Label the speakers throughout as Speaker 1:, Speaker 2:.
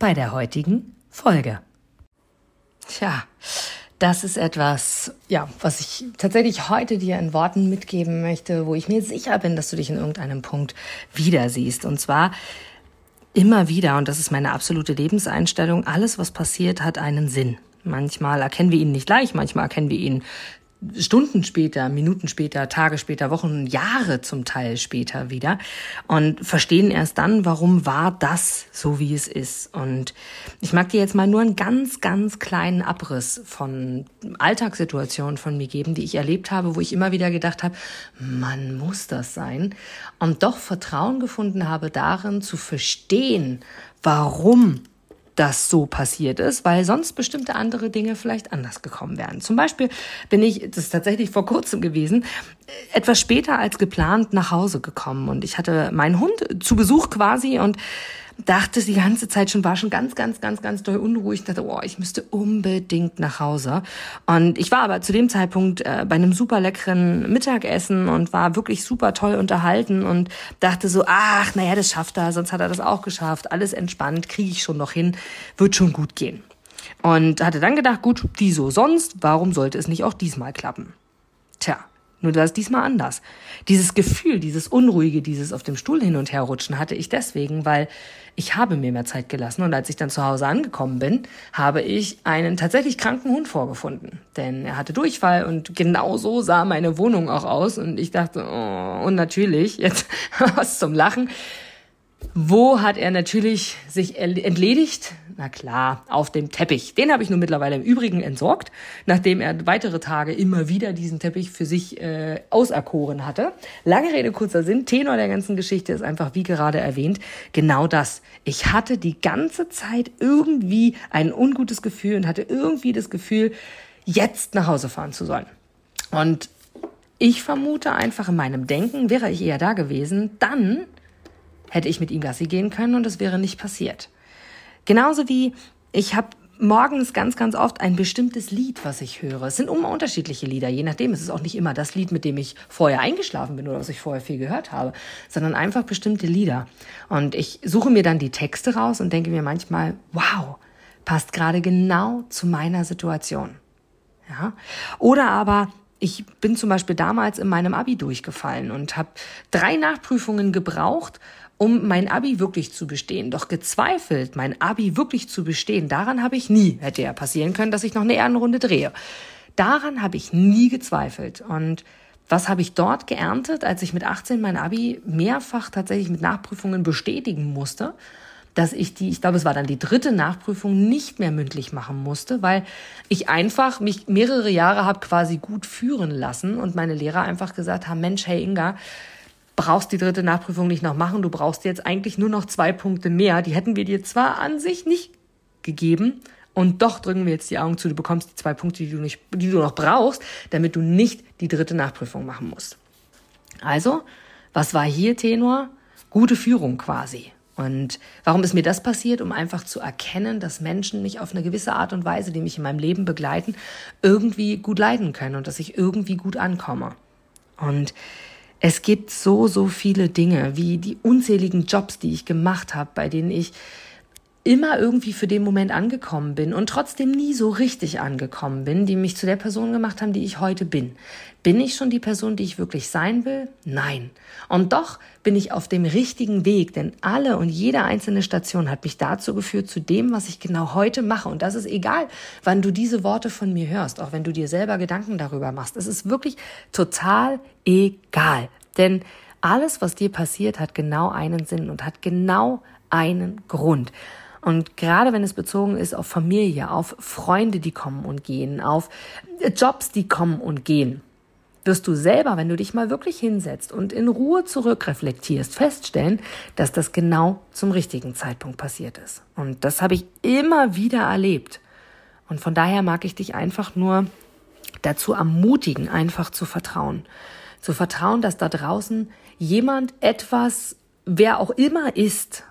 Speaker 1: bei der heutigen Folge. Tja, das ist etwas, ja, was ich tatsächlich heute dir in Worten mitgeben möchte, wo ich mir sicher bin, dass du dich in irgendeinem Punkt wieder siehst. Und zwar immer wieder, und das ist meine absolute Lebenseinstellung, alles, was passiert, hat einen Sinn. Manchmal erkennen wir ihn nicht gleich, manchmal erkennen wir ihn Stunden später, Minuten später, Tage später, Wochen, Jahre zum Teil später wieder und verstehen erst dann, warum war das so, wie es ist. Und ich mag dir jetzt mal nur einen ganz, ganz kleinen Abriss von Alltagssituationen von mir geben, die ich erlebt habe, wo ich immer wieder gedacht habe, man muss das sein und doch Vertrauen gefunden habe darin zu verstehen, warum das so passiert ist, weil sonst bestimmte andere Dinge vielleicht anders gekommen wären. Zum Beispiel bin ich, das ist tatsächlich vor kurzem gewesen, etwas später als geplant nach Hause gekommen und ich hatte meinen Hund zu Besuch quasi und dachte die ganze Zeit schon, war schon ganz, ganz, ganz, ganz doll unruhig. Ich dachte, oh, ich müsste unbedingt nach Hause. Und ich war aber zu dem Zeitpunkt äh, bei einem super leckeren Mittagessen und war wirklich super toll unterhalten und dachte so, ach, naja, das schafft er, sonst hat er das auch geschafft. Alles entspannt, kriege ich schon noch hin, wird schon gut gehen. Und hatte dann gedacht, gut, wieso sonst? Warum sollte es nicht auch diesmal klappen? Tja, nur das diesmal anders. Dieses Gefühl, dieses Unruhige, dieses auf dem Stuhl hin und her rutschen hatte ich deswegen, weil ich habe mir mehr Zeit gelassen und als ich dann zu Hause angekommen bin, habe ich einen tatsächlich kranken Hund vorgefunden. Denn er hatte Durchfall und genau so sah meine Wohnung auch aus und ich dachte, oh, und natürlich, jetzt was zum Lachen, wo hat er natürlich sich entledigt? Na klar, auf dem Teppich. Den habe ich nun mittlerweile im Übrigen entsorgt, nachdem er weitere Tage immer wieder diesen Teppich für sich äh, auserkoren hatte. Lange Rede, kurzer Sinn. Tenor der ganzen Geschichte ist einfach, wie gerade erwähnt, genau das. Ich hatte die ganze Zeit irgendwie ein ungutes Gefühl und hatte irgendwie das Gefühl, jetzt nach Hause fahren zu sollen. Und ich vermute einfach in meinem Denken, wäre ich eher da gewesen, dann hätte ich mit ihm Gassi gehen können und es wäre nicht passiert. Genauso wie ich habe morgens ganz, ganz oft ein bestimmtes Lied, was ich höre. Es sind immer unterschiedliche Lieder, je nachdem. Es ist auch nicht immer das Lied, mit dem ich vorher eingeschlafen bin oder was ich vorher viel gehört habe, sondern einfach bestimmte Lieder. Und ich suche mir dann die Texte raus und denke mir manchmal, wow, passt gerade genau zu meiner Situation. Ja? Oder aber ich bin zum Beispiel damals in meinem Abi durchgefallen und habe drei Nachprüfungen gebraucht, um mein Abi wirklich zu bestehen. Doch gezweifelt, mein Abi wirklich zu bestehen, daran habe ich nie, hätte ja passieren können, dass ich noch eine Ehrenrunde drehe. Daran habe ich nie gezweifelt. Und was habe ich dort geerntet, als ich mit 18 mein Abi mehrfach tatsächlich mit Nachprüfungen bestätigen musste? dass ich die, ich glaube, es war dann die dritte Nachprüfung, nicht mehr mündlich machen musste, weil ich einfach mich mehrere Jahre habe quasi gut führen lassen und meine Lehrer einfach gesagt haben, Mensch, hey Inga, brauchst die dritte Nachprüfung nicht noch machen, du brauchst jetzt eigentlich nur noch zwei Punkte mehr. Die hätten wir dir zwar an sich nicht gegeben, und doch drücken wir jetzt die Augen zu, du bekommst die zwei Punkte, die du, nicht, die du noch brauchst, damit du nicht die dritte Nachprüfung machen musst. Also, was war hier Tenor? Gute Führung quasi. Und warum ist mir das passiert? Um einfach zu erkennen, dass Menschen mich auf eine gewisse Art und Weise, die mich in meinem Leben begleiten, irgendwie gut leiden können und dass ich irgendwie gut ankomme. Und es gibt so, so viele Dinge, wie die unzähligen Jobs, die ich gemacht habe, bei denen ich immer irgendwie für den Moment angekommen bin und trotzdem nie so richtig angekommen bin, die mich zu der Person gemacht haben, die ich heute bin. Bin ich schon die Person, die ich wirklich sein will? Nein. Und doch bin ich auf dem richtigen Weg, denn alle und jede einzelne Station hat mich dazu geführt, zu dem, was ich genau heute mache. Und das ist egal, wann du diese Worte von mir hörst, auch wenn du dir selber Gedanken darüber machst. Es ist wirklich total egal. Denn alles, was dir passiert, hat genau einen Sinn und hat genau einen Grund. Und gerade wenn es bezogen ist auf Familie, auf Freunde, die kommen und gehen, auf Jobs, die kommen und gehen, wirst du selber, wenn du dich mal wirklich hinsetzt und in Ruhe zurückreflektierst, feststellen, dass das genau zum richtigen Zeitpunkt passiert ist. Und das habe ich immer wieder erlebt. Und von daher mag ich dich einfach nur dazu ermutigen, einfach zu vertrauen. Zu vertrauen, dass da draußen jemand etwas, wer auch immer ist,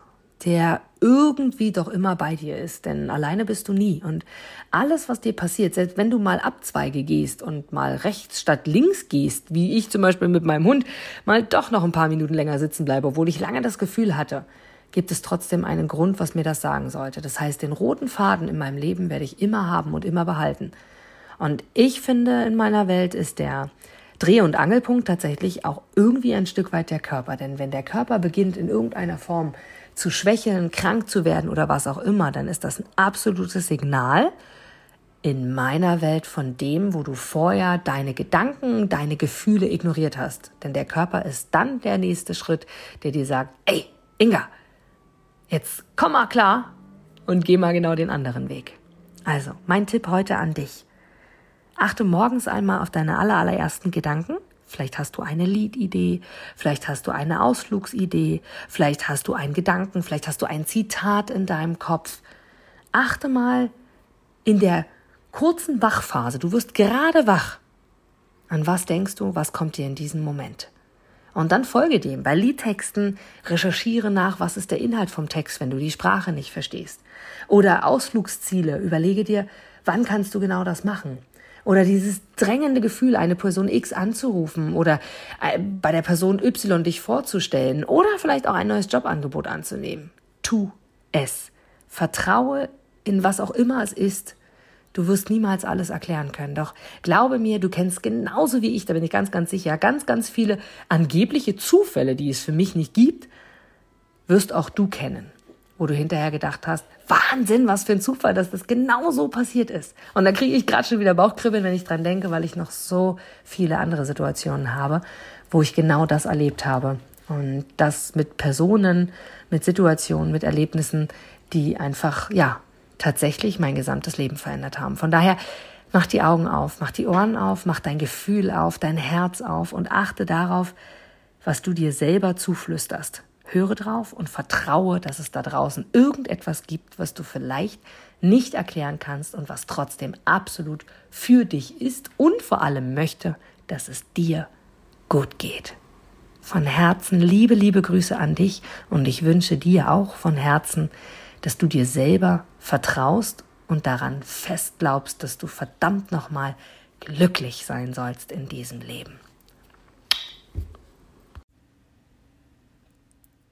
Speaker 1: der irgendwie doch immer bei dir ist, denn alleine bist du nie. Und alles, was dir passiert, selbst wenn du mal Abzweige gehst und mal rechts statt links gehst, wie ich zum Beispiel mit meinem Hund, mal doch noch ein paar Minuten länger sitzen bleibe, obwohl ich lange das Gefühl hatte, gibt es trotzdem einen Grund, was mir das sagen sollte. Das heißt, den roten Faden in meinem Leben werde ich immer haben und immer behalten. Und ich finde, in meiner Welt ist der Dreh- und Angelpunkt tatsächlich auch irgendwie ein Stück weit der Körper. Denn wenn der Körper beginnt, in irgendeiner Form zu schwächeln, krank zu werden oder was auch immer, dann ist das ein absolutes Signal in meiner Welt von dem, wo du vorher deine Gedanken, deine Gefühle ignoriert hast. Denn der Körper ist dann der nächste Schritt, der dir sagt, ey, Inga, jetzt komm mal klar und geh mal genau den anderen Weg. Also, mein Tipp heute an dich. Achte morgens einmal auf deine allerersten Gedanken Vielleicht hast du eine Liedidee, vielleicht hast du eine Ausflugsidee, vielleicht hast du einen Gedanken, vielleicht hast du ein Zitat in deinem Kopf. Achte mal in der kurzen Wachphase, du wirst gerade wach. An was denkst du, was kommt dir in diesem Moment? Und dann folge dem. Bei Liedtexten recherchiere nach, was ist der Inhalt vom Text, wenn du die Sprache nicht verstehst. Oder Ausflugsziele, überlege dir, wann kannst du genau das machen. Oder dieses drängende Gefühl, eine Person X anzurufen oder äh, bei der Person Y dich vorzustellen oder vielleicht auch ein neues Jobangebot anzunehmen. Tu es. Vertraue in was auch immer es ist. Du wirst niemals alles erklären können. Doch glaube mir, du kennst genauso wie ich, da bin ich ganz, ganz sicher, ganz, ganz viele angebliche Zufälle, die es für mich nicht gibt, wirst auch du kennen wo du hinterher gedacht hast, Wahnsinn, was für ein Zufall, dass das genau so passiert ist. Und da kriege ich gerade schon wieder Bauchkribbeln, wenn ich dran denke, weil ich noch so viele andere Situationen habe, wo ich genau das erlebt habe. Und das mit Personen, mit Situationen, mit Erlebnissen, die einfach, ja, tatsächlich mein gesamtes Leben verändert haben. Von daher, mach die Augen auf, mach die Ohren auf, mach dein Gefühl auf, dein Herz auf und achte darauf, was du dir selber zuflüsterst. Höre drauf und vertraue, dass es da draußen irgendetwas gibt, was du vielleicht nicht erklären kannst und was trotzdem absolut für dich ist und vor allem möchte, dass es dir gut geht. Von Herzen liebe, liebe Grüße an dich und ich wünsche dir auch von Herzen, dass du dir selber vertraust und daran fest glaubst, dass du verdammt nochmal glücklich sein sollst in diesem Leben.